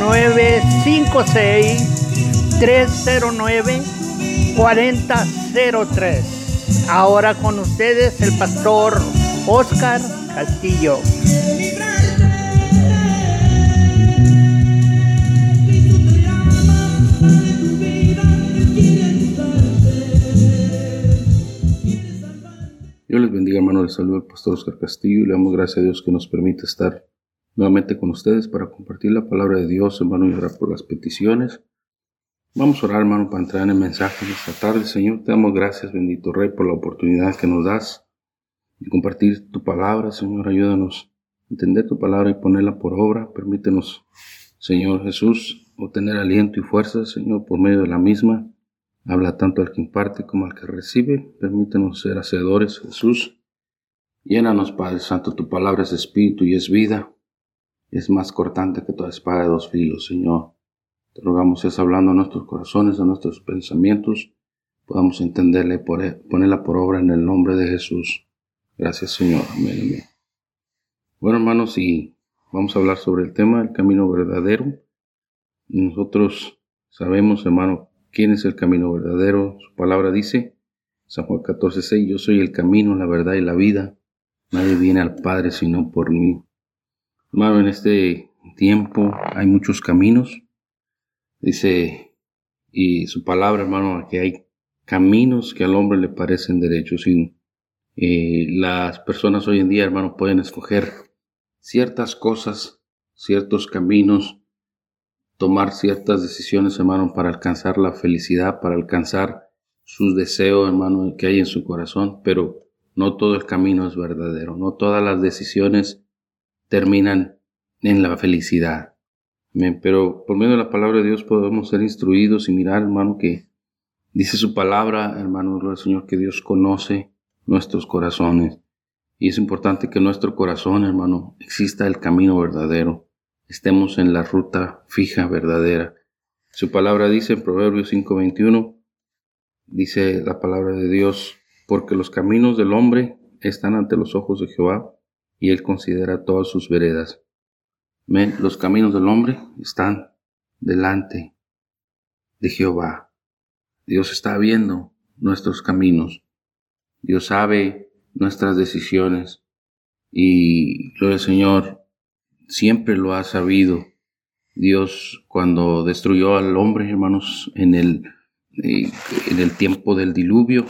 956-309-4003. Ahora con ustedes el pastor Oscar Castillo. Dios les bendiga, hermano. Les saludo el pastor Oscar Castillo y le damos gracias a Dios que nos permite estar nuevamente con ustedes para compartir la palabra de Dios, hermano, y orar por las peticiones. Vamos a orar, hermano, para entrar en el mensaje de esta tarde. Señor, te damos gracias, bendito Rey, por la oportunidad que nos das de compartir tu palabra. Señor, ayúdanos a entender tu palabra y ponerla por obra. Permítenos, Señor Jesús, obtener aliento y fuerza, Señor, por medio de la misma. Habla tanto al que imparte como al que recibe. Permítenos ser hacedores, Jesús. Llénanos, Padre Santo, tu palabra es espíritu y es vida es más cortante que toda espada de dos filos, Señor. Te rogamos es hablando a nuestros corazones, a nuestros pensamientos, podamos entenderle, ponerla por obra en el nombre de Jesús. Gracias, Señor. Amén, amén. Bueno, hermanos, y vamos a hablar sobre el tema del camino verdadero. Nosotros sabemos, hermano, quién es el camino verdadero. Su palabra dice, San Juan 14, 6, yo soy el camino, la verdad y la vida. Nadie viene al Padre sino por mí. Hermano, en este tiempo hay muchos caminos. Dice, y su palabra, hermano, que hay caminos que al hombre le parecen derechos. Y eh, las personas hoy en día, hermano, pueden escoger ciertas cosas, ciertos caminos, tomar ciertas decisiones, hermano, para alcanzar la felicidad, para alcanzar sus deseos, hermano, que hay en su corazón. Pero no todo el camino es verdadero, no todas las decisiones terminan en la felicidad. Pero por medio de la palabra de Dios podemos ser instruidos y mirar, hermano, que dice su palabra, hermano del Señor, que Dios conoce nuestros corazones. Y es importante que nuestro corazón, hermano, exista el camino verdadero. Estemos en la ruta fija, verdadera. Su palabra dice en Proverbios 5:21, dice la palabra de Dios, porque los caminos del hombre están ante los ojos de Jehová, y él considera todas sus veredas. los caminos del hombre están delante de Jehová. Dios está viendo nuestros caminos. Dios sabe nuestras decisiones. Y lo del Señor siempre lo ha sabido. Dios cuando destruyó al hombre, hermanos, en el, eh, en el tiempo del diluvio,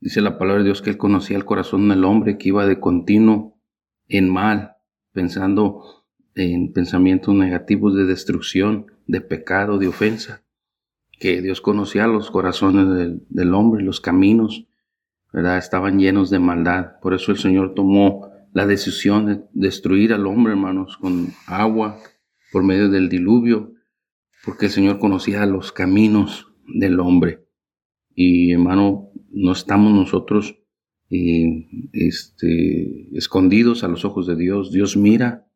dice la palabra de Dios que Él conocía el corazón del hombre que iba de continuo en mal, pensando en pensamientos negativos de destrucción, de pecado, de ofensa, que Dios conocía los corazones del, hombre, los caminos, ¿verdad? Estaban llenos de maldad. Por eso el Señor tomó la decisión de destruir al hombre, hermanos, con agua por medio del diluvio, porque el Señor conocía los caminos del hombre. Y hermano, no estamos nosotros y este, escondidos a los ojos de Dios. Dios mira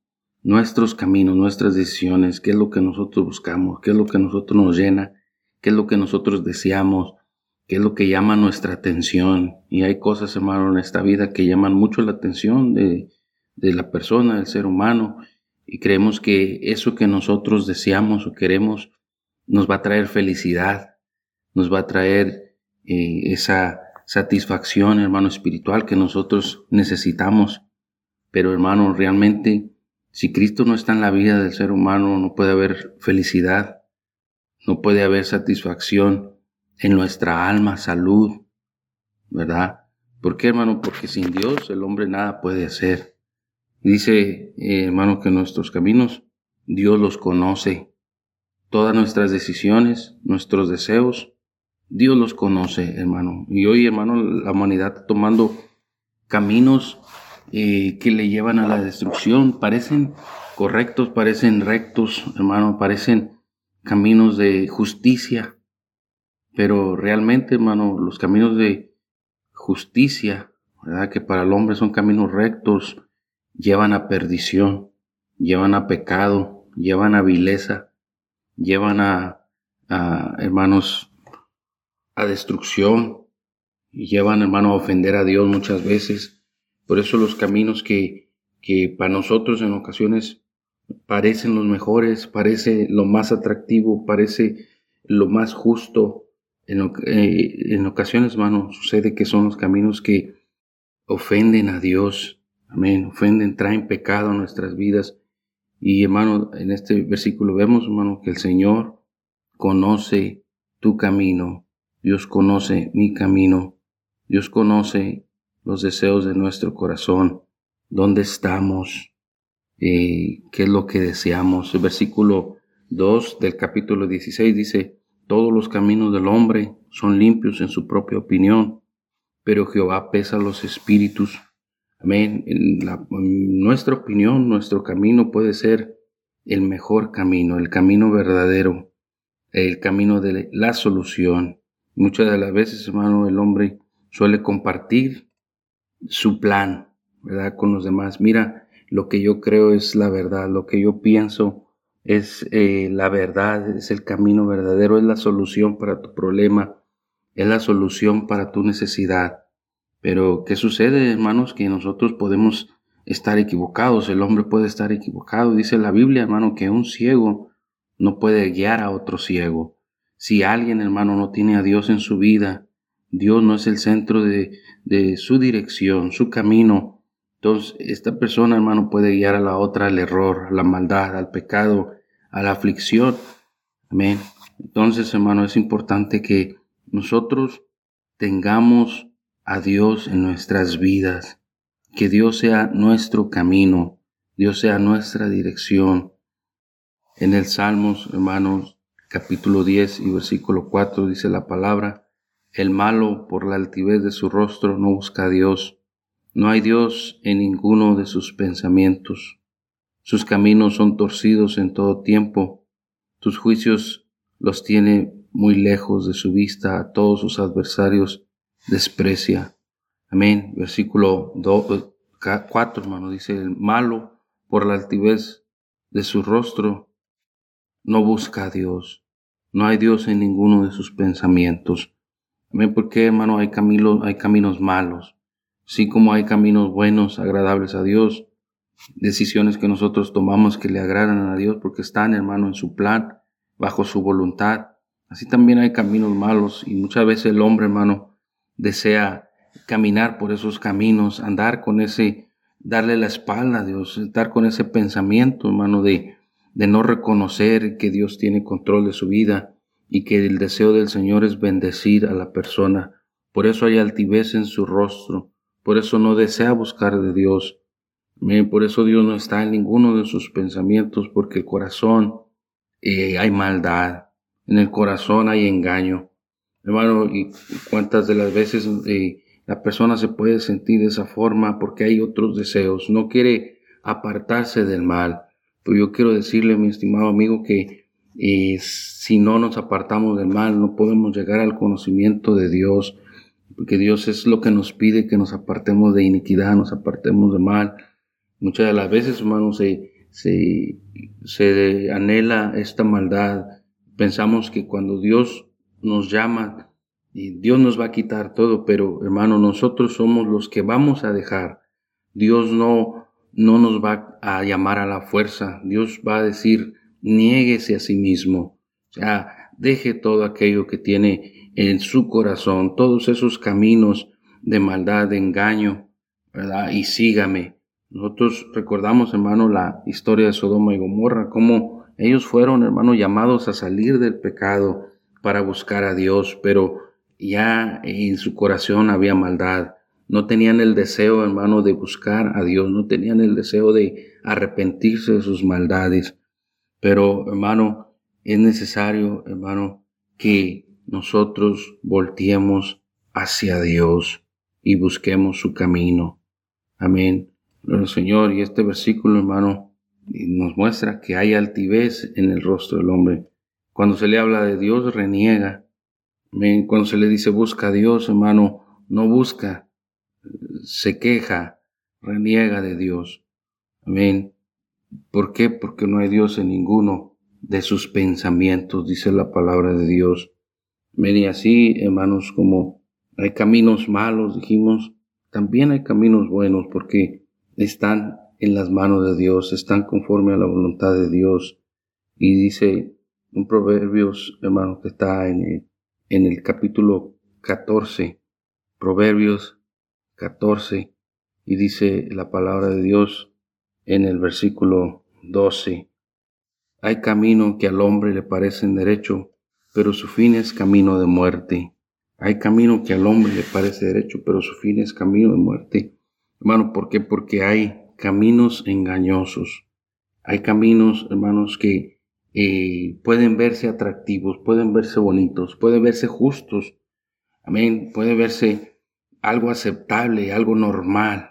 nuestros caminos, nuestras decisiones, qué es lo que nosotros buscamos, qué es lo que nosotros nos llena, qué es lo que nosotros deseamos, qué es lo que llama nuestra atención. Y hay cosas, hermano, en esta vida que llaman mucho la atención de, de la persona, del ser humano, y creemos que eso que nosotros deseamos o queremos nos va a traer felicidad, nos va a traer eh, esa satisfacción, hermano, espiritual que nosotros necesitamos. Pero, hermano, realmente, si Cristo no está en la vida del ser humano, no puede haber felicidad, no puede haber satisfacción en nuestra alma, salud, ¿verdad? ¿Por qué, hermano? Porque sin Dios el hombre nada puede hacer. Dice, eh, hermano, que nuestros caminos Dios los conoce. Todas nuestras decisiones, nuestros deseos, Dios los conoce, hermano. Y hoy, hermano, la humanidad está tomando caminos eh, que le llevan a la destrucción. Parecen correctos, parecen rectos, hermano, parecen caminos de justicia, pero realmente, hermano, los caminos de justicia, ¿verdad? Que para el hombre son caminos rectos, llevan a perdición, llevan a pecado, llevan a vileza, llevan a, hermanos, a destrucción, y llevan, hermano, a ofender a Dios muchas veces. Por eso los caminos que, que para nosotros en ocasiones parecen los mejores, parece lo más atractivo, parece lo más justo, eh, en, ocasiones, hermano, sucede que son los caminos que ofenden a Dios. Amén. Ofenden, traen pecado a nuestras vidas. Y hermano, en este versículo vemos, hermano, que el Señor conoce tu camino. Dios conoce mi camino. Dios conoce los deseos de nuestro corazón. ¿Dónde estamos? Eh, ¿Qué es lo que deseamos? El versículo 2 del capítulo 16 dice, todos los caminos del hombre son limpios en su propia opinión, pero Jehová pesa los espíritus. Amén. En, nuestra opinión, nuestro camino puede ser el mejor camino, el camino verdadero, el camino de la solución. Muchas de las veces, hermano, el hombre suele compartir su plan, ¿verdad? Con los demás. Mira, lo que yo creo es la verdad, lo que yo pienso es eh, la verdad, es el camino verdadero, es la solución para tu problema, es la solución para tu necesidad. Pero, ¿qué sucede, hermanos? Que nosotros podemos estar equivocados, el hombre puede estar equivocado. Dice la Biblia, hermano, que un ciego no puede guiar a otro ciego. Si alguien, hermano, no tiene a Dios en su vida, Dios no es el centro de, su dirección, su camino, entonces, esta persona, hermano, puede guiar a la otra al error, a la maldad, al pecado, a la aflicción. Amén. Entonces, hermano, es importante que nosotros tengamos a Dios en nuestras vidas, que Dios sea nuestro camino, Dios sea nuestra dirección. En el Salmos, hermanos, capítulo 10 y versículo 4 dice la palabra, el malo por la altivez de su rostro no busca a Dios no hay Dios en ninguno de sus pensamientos. Sus caminos son torcidos en todo tiempo. Tus juicios los tiene muy lejos de su vista. A todos sus adversarios desprecia. Amén. Versículo 4, hermano, dice, el malo por la altivez de su rostro no busca a Dios. No hay Dios en ninguno de sus pensamientos. Amén. Porque, hermano, hay caminos, hay caminos malos así como hay caminos buenos, agradables a Dios, decisiones que nosotros tomamos que le agradan a Dios porque están, hermano, en su plan, bajo su voluntad. Así también hay caminos malos y muchas veces el hombre, hermano, desea caminar por esos caminos, andar con ese, darle la espalda a Dios, estar con ese pensamiento, hermano, de, de no reconocer que Dios tiene control de su vida y que el deseo del Señor es bendecir a la persona. Por eso hay altivez en su rostro, por eso no desea buscar de Dios. Por eso Dios no está en ninguno de sus pensamientos, porque el corazón eh, hay maldad, en el corazón hay engaño. Hermano, y cuántas de las veces eh, la persona se puede sentir de esa forma porque hay otros deseos, no quiere apartarse del mal. Pero yo quiero decirle, mi estimado amigo, que eh, si no nos apartamos del mal, no podemos llegar al conocimiento de Dios porque Dios es lo que nos pide que nos apartemos de iniquidad, nos apartemos de mal. Muchas de las veces, hermanos, se, se, se anhela esta maldad. Pensamos que cuando Dios nos llama, Dios nos va a quitar todo, pero hermano, nosotros somos los que vamos a dejar. Dios no, no nos va a llamar a la fuerza. Dios va a decir, niéguese a sí mismo. O sea, deje todo aquello que tiene en su corazón todos esos caminos de maldad, de engaño, ¿verdad? Y sígame. Nosotros recordamos, hermano, la historia de Sodoma y Gomorra, cómo ellos fueron, hermano, llamados a salir del pecado para buscar a Dios, pero ya en su corazón había maldad. No tenían el deseo, hermano, de buscar a Dios, no tenían el deseo de arrepentirse de sus maldades. Pero, hermano, es necesario, hermano, que nosotros volteemos hacia Dios y busquemos su camino. Amén. El Señor, y este versículo, hermano, nos muestra que hay altivez en el rostro del hombre. Cuando se le habla de Dios, reniega. Amén. Cuando se le dice busca a Dios, hermano, no busca, se queja, reniega de Dios. Amén. ¿Por qué? Porque no hay Dios en ninguno de sus pensamientos, dice la palabra de Dios. Amén. Y así, hermanos, como hay caminos malos, dijimos, también hay caminos buenos porque están en las manos de Dios, están conforme a la voluntad de Dios. Y dice un Proverbios, hermano, que está en el, en el capítulo 14, Proverbios 14, y dice la palabra de Dios en el versículo 12. Hay camino que al hombre le parecen derecho, pero su fin es camino de muerte. Hay camino que al hombre le parece derecho, pero su fin es camino de muerte. Hermano, ¿por qué? Porque hay caminos engañosos. Hay caminos, hermanos, que eh, pueden verse atractivos, pueden verse bonitos, pueden verse justos. Amén. Puede verse algo aceptable, algo normal,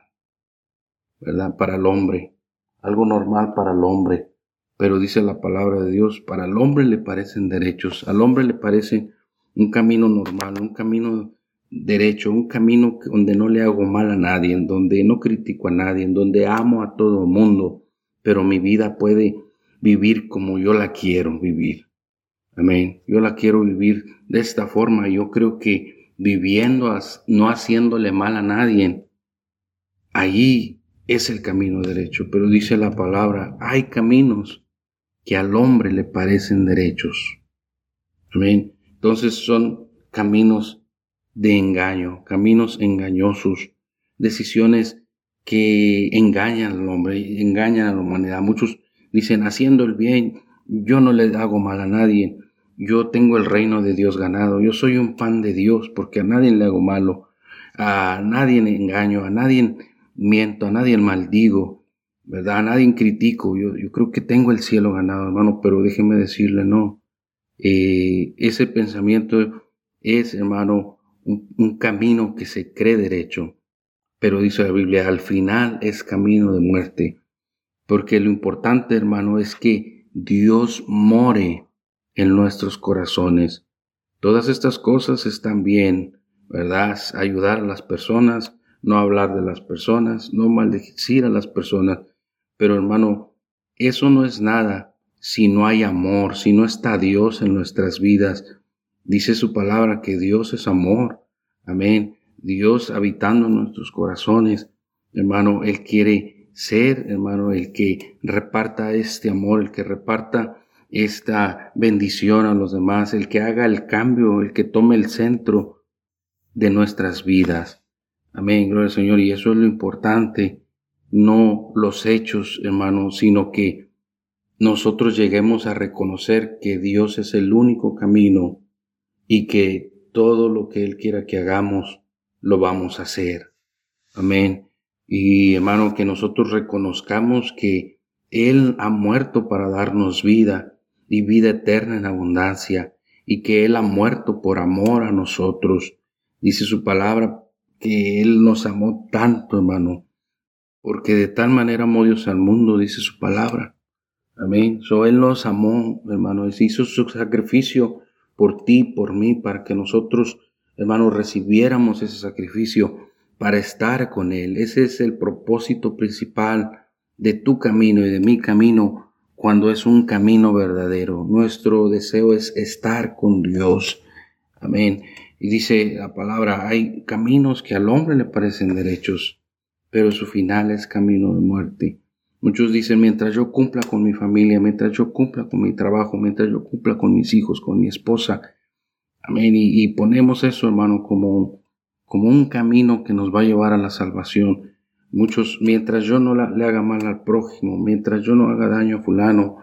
¿verdad? Para el hombre. Algo normal para el hombre. Pero dice la palabra de Dios, para el hombre le parecen derechos, al hombre le parece un camino normal, un camino derecho, un camino donde no le hago mal a nadie, en donde no critico a nadie, en donde amo a todo el mundo, pero mi vida puede vivir como yo la quiero vivir. Amén. Yo la quiero vivir de esta forma. Yo creo que viviendo, no haciéndole mal a nadie, allí es el camino derecho. Pero dice la palabra, hay caminos que al hombre le parecen derechos. Amén. Entonces son caminos de engaño, caminos engañosos, decisiones que engañan al hombre, engañan a la humanidad. Muchos Dicen, haciendo el bien, yo no le hago mal a nadie, yo tengo el reino de Dios ganado, yo soy un pan de Dios porque a nadie le hago malo, a nadie engaño, a nadie miento, a nadie maldigo, ¿verdad? A nadie critico, yo, creo que tengo el cielo ganado, hermano, pero déjeme decirle, no, eh, ese pensamiento es, hermano, un camino que se cree derecho, pero dice la Biblia, al final es camino de muerte. Porque lo importante, hermano, es que Dios more en nuestros corazones. Todas estas cosas están bien, ¿verdad? Ayudar a las personas, no hablar de las personas, no maldecir a las personas. Pero hermano, eso no es nada si no hay amor, si no está Dios en nuestras vidas. Dice su palabra que Dios es amor. Amén. Dios habitando en nuestros corazones. Hermano, Él quiere ser, hermano, el que reparta este amor, el que reparta esta bendición a los demás, el que haga el cambio, el que tome el centro de nuestras vidas. Amén, gloria al Señor. Y eso es lo importante, no los hechos, hermano, sino que nosotros lleguemos a reconocer que Dios es el único camino y que todo lo que Él quiera que hagamos, lo vamos a hacer. Amén. Y hermano, que nosotros reconozcamos que Él ha muerto para darnos vida y vida eterna en abundancia y que Él ha muerto por amor a nosotros. Dice su palabra que Él nos amó tanto, hermano, porque de tal manera amó Dios al mundo, dice su palabra. Amén. So Él nos amó, hermano, hizo su sacrificio por ti, por mí, para que nosotros, hermano, recibiéramos ese sacrificio para estar con Él. Ese es el propósito principal de tu camino y de mi camino cuando es un camino verdadero. Nuestro deseo es estar con Dios. Amén. Y dice la palabra, hay caminos que al hombre le parecen derechos, pero su final es camino de muerte. Muchos dicen, mientras yo cumpla con mi familia, mientras yo cumpla con mi trabajo, mientras yo cumpla con mis hijos, con mi esposa. Amén. Y, ponemos eso, hermano, como como un camino que nos va a llevar a la salvación. Muchos, mientras yo no le haga mal al prójimo, mientras yo no haga daño a fulano,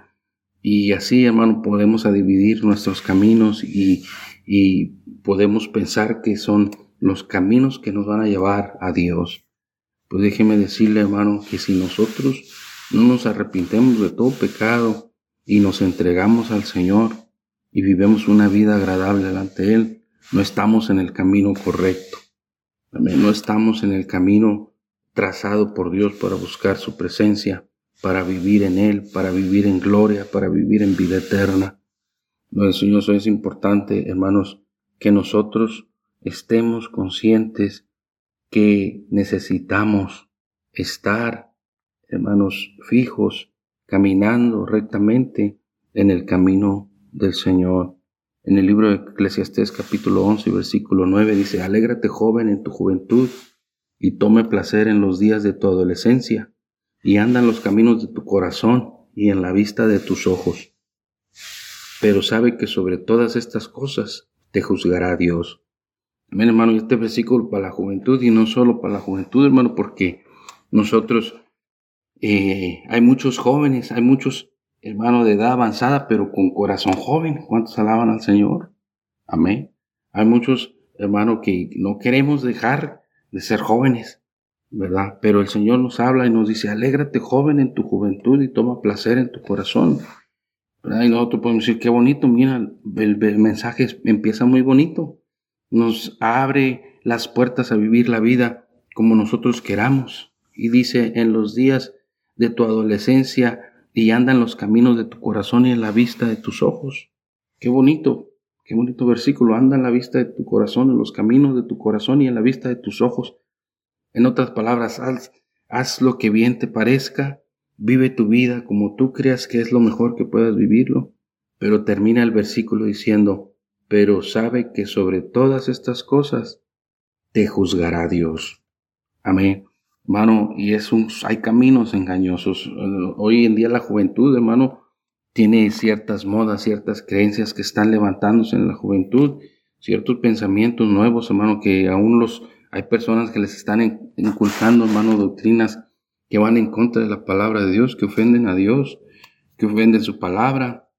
y así, hermano, podemos dividir nuestros caminos y, y podemos pensar que son los caminos que nos van a llevar a Dios. Pues déjeme decirle, hermano, que si nosotros no nos arrepintemos de todo pecado y nos entregamos al Señor y vivemos una vida agradable delante de Él, no estamos en el camino correcto. No estamos en el camino trazado por Dios para buscar su presencia, para vivir en Él, para vivir en gloria, para vivir en vida eterna. Eso es importante, hermanos, que nosotros estemos conscientes que necesitamos estar, hermanos, fijos, caminando rectamente en el camino del Señor. En el libro de Eclesiastés capítulo 11 versículo 9 dice, Alégrate joven en tu juventud y tome placer en los días de tu adolescencia y anda en los caminos de tu corazón y en la vista de tus ojos. Pero sabe que sobre todas estas cosas te juzgará Dios. Amén, hermano, este versículo para la juventud y no solo para la juventud, hermano, porque nosotros, eh, hay muchos jóvenes, hay muchos hermano de edad avanzada, pero con corazón joven. ¿Cuántos alaban al Señor? Amén. Hay muchos hermanos que no queremos dejar de ser jóvenes, ¿verdad? Pero el Señor nos habla y nos dice, alégrate joven en tu juventud y toma placer en tu corazón. ¿verdad? Y nosotros podemos decir, qué bonito, mira, el, el mensaje empieza muy bonito. Nos abre las puertas a vivir la vida como nosotros queramos. Y dice, en los días de tu adolescencia, y anda en los caminos de tu corazón y en la vista de tus ojos. Qué bonito, qué bonito versículo. Anda en la vista de tu corazón, en los caminos de tu corazón y en la vista de tus ojos. En otras palabras, haz, lo que bien te parezca, vive tu vida como tú creas que es lo mejor que puedas vivirlo. Pero termina el versículo diciendo, pero sabe que sobre todas estas cosas te juzgará Dios. Amén. Hermano, y es un, hay caminos engañosos. Hoy en día la juventud, hermano, tiene ciertas modas, ciertas creencias que están levantándose en la juventud, ciertos pensamientos nuevos, hermano, que aún los, hay personas que les están inculcando, hermano, doctrinas que van en contra de la palabra de Dios, que ofenden a Dios, que ofenden su palabra.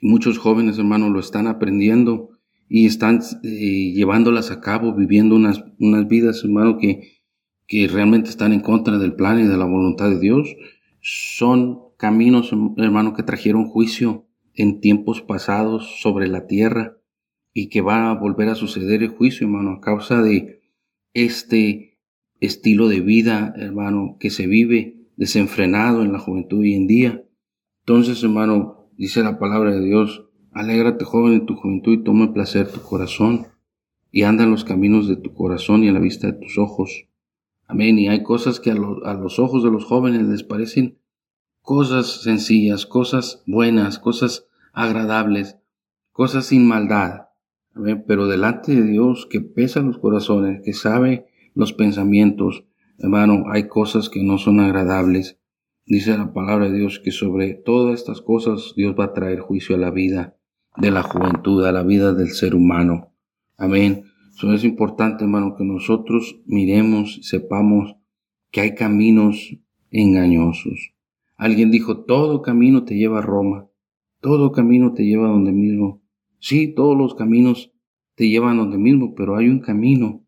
Muchos jóvenes, hermano, lo están aprendiendo y están eh, llevándolas a cabo, viviendo unas, unas vidas, hermano, que, que realmente están en contra del plan y de la voluntad de Dios, son caminos, hermano, que trajeron juicio en tiempos pasados sobre la tierra y que va a volver a suceder el juicio, hermano, a causa de este estilo de vida, hermano, que se vive desenfrenado en la juventud hoy en día. Entonces, hermano, dice la palabra de Dios, alégrate joven en tu juventud y toma placer tu corazón y anda en los caminos de tu corazón y en la vista de tus ojos Amén. Y hay cosas que a, los ojos de los jóvenes les parecen cosas sencillas, cosas buenas, cosas agradables, cosas sin maldad. Pero delante de Dios que pesa los corazones, que sabe los pensamientos, hermano, hay cosas que no son agradables. Dice la palabra de Dios que sobre todas estas cosas Dios va a traer juicio a la vida de la juventud, a la vida del ser humano. Amén. Eso es importante, hermano, que nosotros miremos, sepamos que hay caminos engañosos. Alguien dijo, todo camino te lleva a Roma, todo camino te lleva a donde mismo. Sí, todos los caminos te llevan a donde mismo, pero hay un camino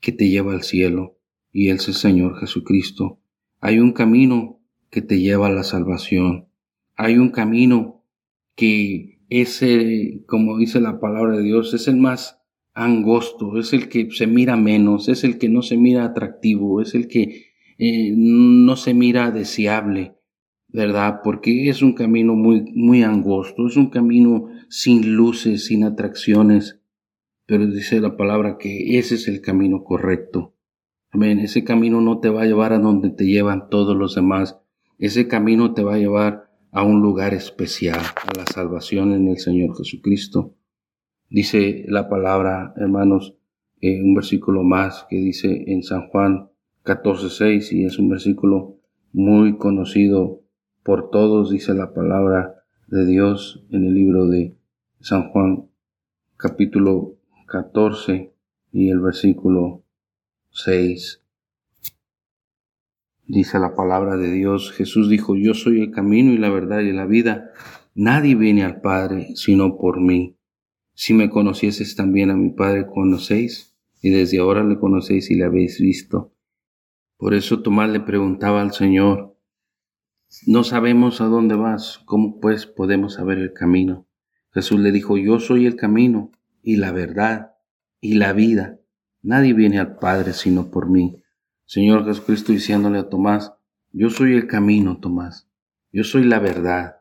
que te lleva al cielo, y es el Señor Jesucristo. Hay un camino que te lleva a la salvación. Hay un camino que es, como dice la palabra de Dios, es el más angosto, es el que se mira menos, es el que no se mira atractivo, es el que eh, no se mira deseable, ¿verdad? Porque es un camino muy, muy angosto, es un camino sin luces, sin atracciones, pero dice la palabra que ese es el camino correcto. Amén, ese camino no te va a llevar a donde te llevan todos los demás, ese camino te va a llevar a un lugar especial, a la salvación en el Señor Jesucristo. Dice la palabra, hermanos, eh, un versículo más que dice en San Juan 14:6 y es un versículo muy conocido por todos, dice la palabra de Dios en el libro de San Juan capítulo 14 y el versículo 6. Dice la palabra de Dios, Jesús dijo, yo soy el camino y la verdad y la vida, nadie viene al Padre sino por mí. Si me conocieses también a mi Padre conocéis, y desde ahora le conocéis y le habéis visto. Por eso Tomás le preguntaba al Señor, no sabemos a dónde vas, ¿cómo pues podemos saber el camino? Jesús le dijo, yo soy el camino y la verdad y la vida. Nadie viene al Padre sino por mí. Señor Jesucristo diciéndole a Tomás, yo soy el camino, Tomás. Yo soy la verdad.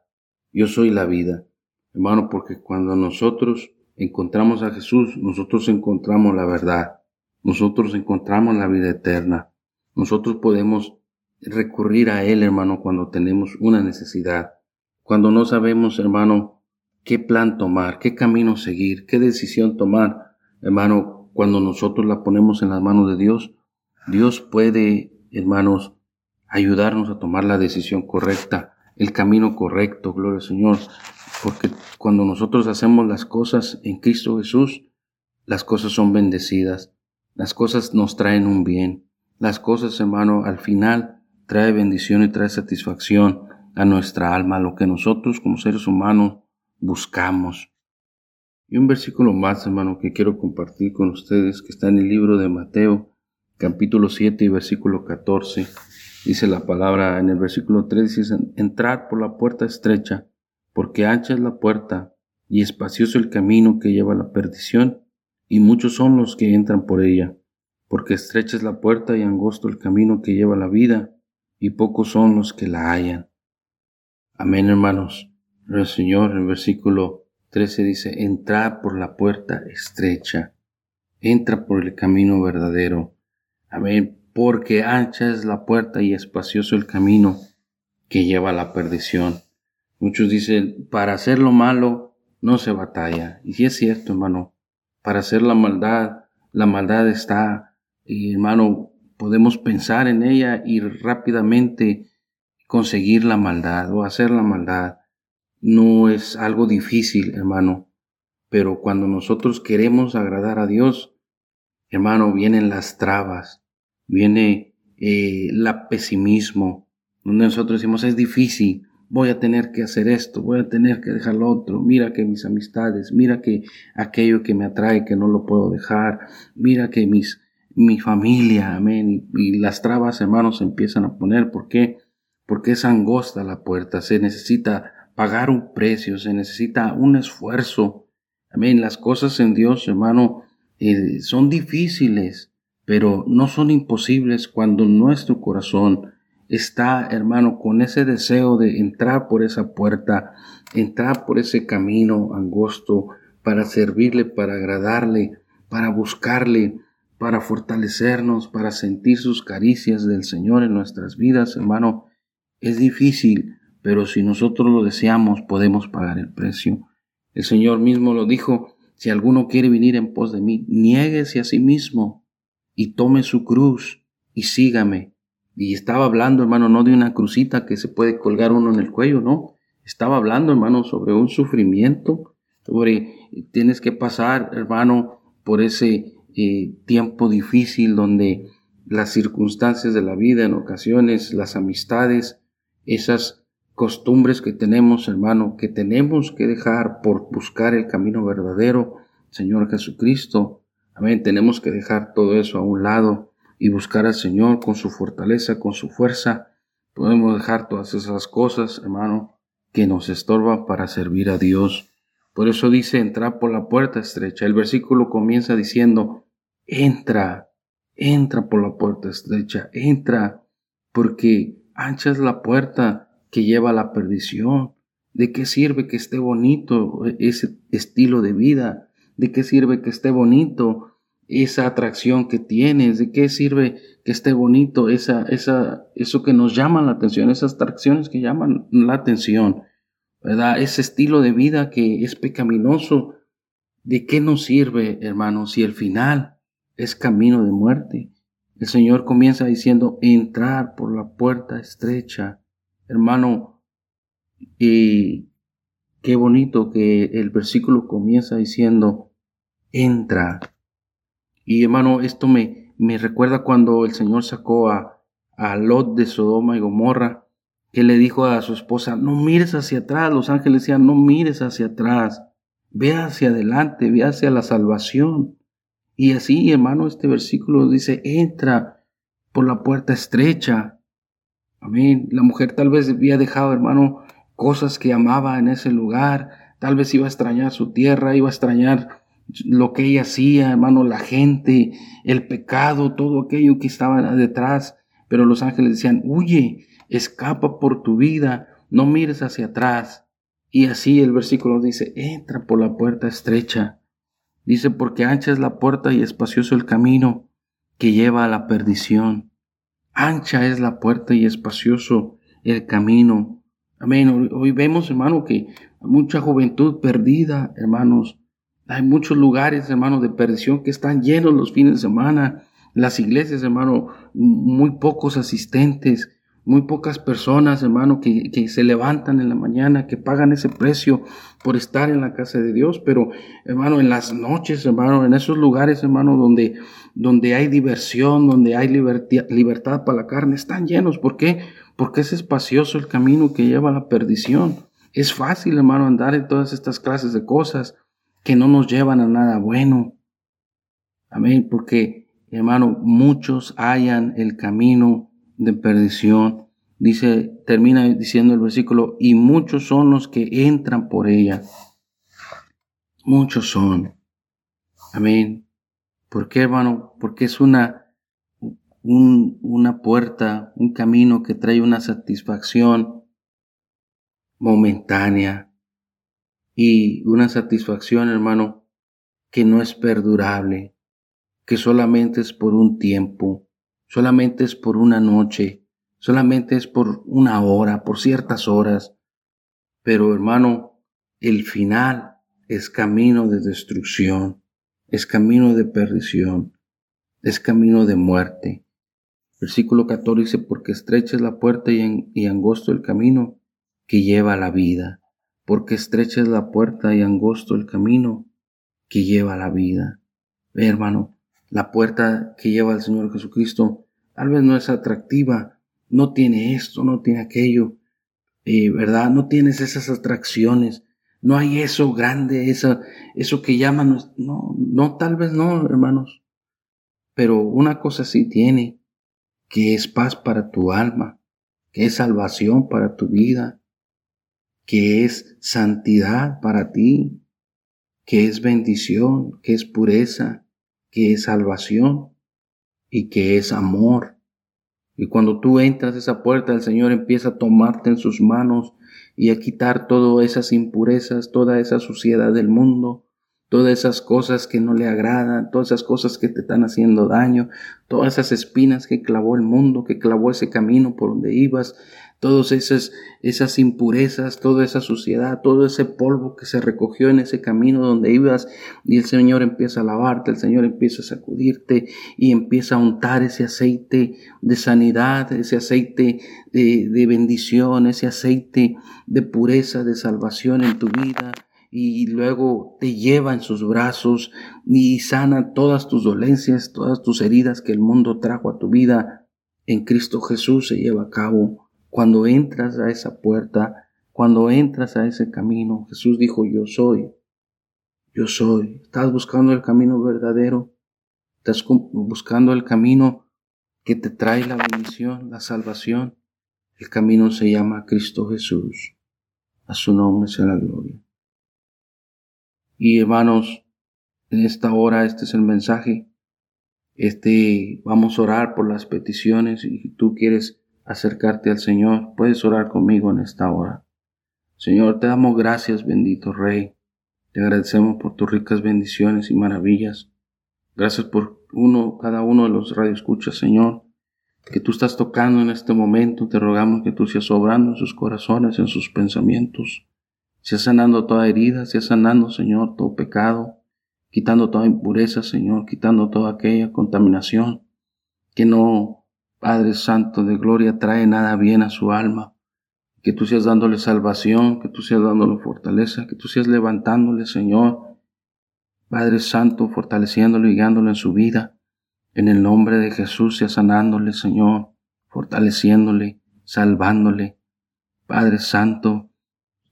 Yo soy la vida. hermano, porque cuando nosotros encontramos a Jesús, nosotros encontramos la verdad, nosotros encontramos la vida eterna, nosotros podemos recurrir a Él, hermano, cuando tenemos una necesidad, cuando no sabemos, hermano, qué plan tomar, qué camino seguir, qué decisión tomar, hermano, cuando nosotros la ponemos en las manos de Dios, Dios puede, hermanos, ayudarnos a tomar la decisión correcta, el camino correcto, gloria al Señor, porque cuando nosotros hacemos las cosas en Cristo Jesús, las cosas son bendecidas, las cosas nos traen un bien, las cosas, hermano, al final trae bendición y trae satisfacción a nuestra alma, lo que nosotros como seres humanos buscamos. Y un versículo más, hermano, que quiero compartir con ustedes, que está en el libro de Mateo, capítulo 7 y versículo 14. Dice la palabra en el versículo 3, dice, entrad por la puerta estrecha, porque ancha es la puerta y espacioso el camino que lleva a la perdición, y muchos son los que entran por ella, porque estrecha es la puerta y angosto el camino que lleva a la vida, y pocos son los que la hallan. Amén, hermanos. El Señor en el versículo 13 dice, entra por la puerta estrecha, entra por el camino verdadero. Amén, porque ancha es la puerta y espacioso el camino que lleva a la perdición. Muchos dicen, para hacer lo malo no se batalla. Y si es cierto, hermano, para hacer la maldad, la maldad está, y hermano, podemos pensar en ella y rápidamente conseguir la maldad o hacer la maldad. No es algo difícil, hermano, pero cuando nosotros queremos agradar a Dios, hermano, vienen las trabas, viene eh, el pesimismo, donde nosotros decimos es difícil, voy a tener que hacer esto, voy a tener que dejar lo otro, mira que mis amistades, mira que aquello que me atrae que no lo puedo dejar, mira que mis mi familia, amén. Y, las trabas, hermanos, se empiezan a poner. ¿Por qué? Porque es angosta la puerta. Se necesita pagar un precio, se necesita un esfuerzo. Amén. Las cosas en Dios, hermano, eh, son difíciles, pero no son imposibles cuando nuestro corazón está, hermano, con ese deseo de entrar por esa puerta, entrar por ese camino angosto para servirle, para agradarle, para buscarle, para fortalecernos, para sentir sus caricias del Señor en nuestras vidas, hermano, es difícil, pero si nosotros lo deseamos, podemos pagar el precio. El Señor mismo lo dijo, si alguno quiere venir en pos de mí, niéguese a sí mismo y tome su cruz y sígame. Y estaba hablando, hermano, no de una crucita que se puede colgar uno en el cuello, no. Estaba hablando, hermano, sobre un sufrimiento, sobre tienes que pasar, hermano, por ese eh, tiempo difícil donde las circunstancias de la vida en ocasiones, las amistades, esas costumbres que tenemos, hermano, que tenemos que dejar por buscar el camino verdadero, Señor Jesucristo. Amén. Tenemos que dejar todo eso a un lado y buscar al Señor con su fortaleza, con su fuerza. Podemos dejar todas esas cosas, hermano, que nos estorban para servir a Dios. Por eso dice, entrar por la puerta estrecha. El versículo comienza diciendo, entra, entra por la puerta estrecha, entra, porque ancha es la puerta que lleva a la perdición. ¿De qué sirve que esté bonito ese estilo de vida? ¿De qué sirve que esté bonito esa atracción que tienes? ¿De qué sirve que esté bonito esa, esa, eso que nos llama la atención, esas atracciones que llaman la atención? ¿Verdad? Ese estilo de vida que es pecaminoso. ¿De qué nos sirve, hermano, si el final es camino de muerte. El Señor comienza diciendo, entrar por la puerta estrecha. Hermano, y qué bonito que el versículo comienza diciendo, entra. Y hermano, esto me, me recuerda cuando el Señor sacó a, a Lot de Sodoma y Gomorra, que le dijo a su esposa, no mires hacia atrás. Los ángeles decían, no mires hacia atrás. Ve hacia adelante, ve hacia la salvación. Y así, hermano, este versículo dice, entra por la puerta estrecha. Amén. La mujer tal vez había dejado, hermano, cosas que amaba en ese lugar. Tal vez iba a extrañar su tierra, iba a extrañar lo que ella hacía, hermano, la gente, el pecado, todo aquello que estaba detrás. Pero los ángeles decían, huye, escapa por tu vida, no mires hacia atrás. Y así el versículo dice, entra por la puerta estrecha. Dice, porque ancha es la puerta y espacioso el camino que lleva a la perdición. Ancha es la puerta y espacioso el camino. Amén. Hoy vemos, hermano, que mucha juventud perdida, hermanos. Hay muchos lugares, hermano, de perdición que están llenos los fines de semana. Las iglesias, hermano, muy pocos asistentes, muy pocas personas, hermano, que, que, se levantan en la mañana, que pagan ese precio por estar en la casa de Dios. Pero, hermano, en las noches, hermano, en esos lugares, hermano, donde, donde hay diversión, donde hay libertad, libertad para la carne, están llenos. ¿Por qué? Porque es espacioso el camino que lleva a la perdición. Es fácil, hermano, andar en todas estas clases de cosas que no nos llevan a nada bueno. Amén, porque, hermano, muchos hallan el camino de perdición. Dice, termina diciendo el versículo, y muchos son los que entran por ella. Muchos son. Amén. ¿Por qué, hermano? Porque es una, un, una puerta, un camino que trae una satisfacción momentánea y una satisfacción, hermano, que no es perdurable, que solamente es por un tiempo, solamente es por una noche, solamente es por una hora, por ciertas horas. Pero, hermano, el final es camino de destrucción, es camino de perdición, es camino de muerte. Versículo 14 dice, porque estrecha es la puerta y, angosto el camino que lleva a la vida, porque estrecha es la puerta y angosto el camino que lleva a la vida. Hermano, la puerta que lleva al Señor Jesucristo tal vez no es atractiva, no tiene esto, no tiene aquello, eh, ¿verdad? No tienes esas atracciones, no hay eso grande, eso, eso que llaman, no, no, tal vez no, hermanos. Pero una cosa sí tiene, que es paz para tu alma, que es salvación para tu vida, que es santidad para ti, que es bendición, que es pureza, que es salvación y que es amor. Y cuando tú entras a esa puerta, el Señor empieza a tomarte en sus manos y a quitar todas esas impurezas, toda esa suciedad del mundo, todas esas cosas que no le agradan, todas esas cosas que te están haciendo daño, todas esas espinas que clavó el mundo, que clavó ese camino por donde ibas, todas esas, esas impurezas, toda esa suciedad, todo ese polvo que se recogió en ese camino donde ibas y el Señor empieza a lavarte, el Señor empieza a sacudirte y empieza a untar ese aceite de sanidad, ese aceite de, de bendición, ese aceite de pureza, de salvación en tu vida y luego te lleva en sus brazos y sana todas tus dolencias, todas tus heridas que el mundo trajo a tu vida. En Cristo Jesús se lleva a cabo cuando entras a esa puerta, cuando entras a ese camino, Jesús dijo, yo soy, yo soy. Estás buscando el camino verdadero, estás buscando el camino que te trae la bendición, la salvación. El camino se llama Cristo Jesús. A su nombre sea la gloria. Y hermanos, en esta hora este es el mensaje. Este, vamos a orar por las peticiones y tú quieres acercarte al Señor, puedes orar conmigo en esta hora. Señor, te damos gracias, bendito Rey. Te agradecemos por tus ricas bendiciones y maravillas. Gracias por uno, cada uno de los radioescuchas, Señor, que tú estás tocando en este momento. Te rogamos que tú seas obrando en sus corazones, en sus pensamientos. Seas sanando toda herida, seas sanando, Señor, todo pecado, quitando toda impureza, Señor, quitando toda aquella contaminación que no Padre Santo de gloria, trae nada bien a su alma. Que tú seas dándole salvación, que tú seas dándole fortaleza, que tú seas levantándole, Señor. Padre Santo, fortaleciéndolo y guiándolo en su vida. En el nombre de Jesús, sea sanándole, Señor, fortaleciéndole, salvándole. Padre Santo,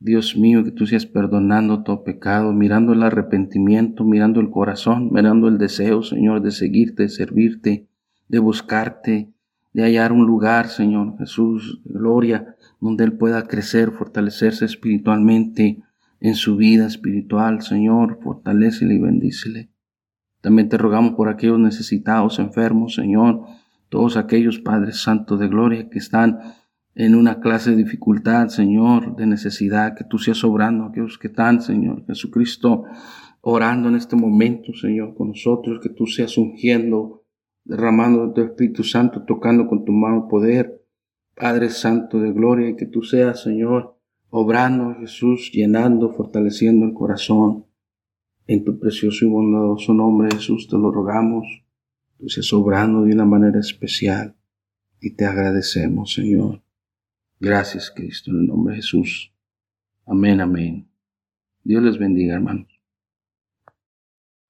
Dios mío, que tú seas perdonando todo pecado, mirando el arrepentimiento, mirando el corazón, mirando el deseo, Señor, de seguirte, de servirte, de buscarte, de hallar un lugar, Señor Jesús, gloria, donde Él pueda crecer, fortalecerse espiritualmente en su vida espiritual, Señor, fortalecele y bendícele. También te rogamos por aquellos necesitados, enfermos, Señor, todos aquellos Padres Santos de gloria que están en una clase de dificultad, Señor, de necesidad, que tú seas obrando aquellos que están, Señor. Jesucristo, orando en este momento, Señor, con nosotros, que tú seas ungiendo, derramando tu Espíritu Santo, tocando con tu mano poder, Padre Santo de gloria, y que tú seas, Señor, obrando, Jesús, llenando, fortaleciendo el corazón. En tu precioso y bondadoso nombre, Jesús, te lo rogamos. Tú seas obrando de una manera especial y te agradecemos, Señor. Gracias, Cristo, en el nombre de Jesús. Amén, amén. Dios les bendiga, hermanos.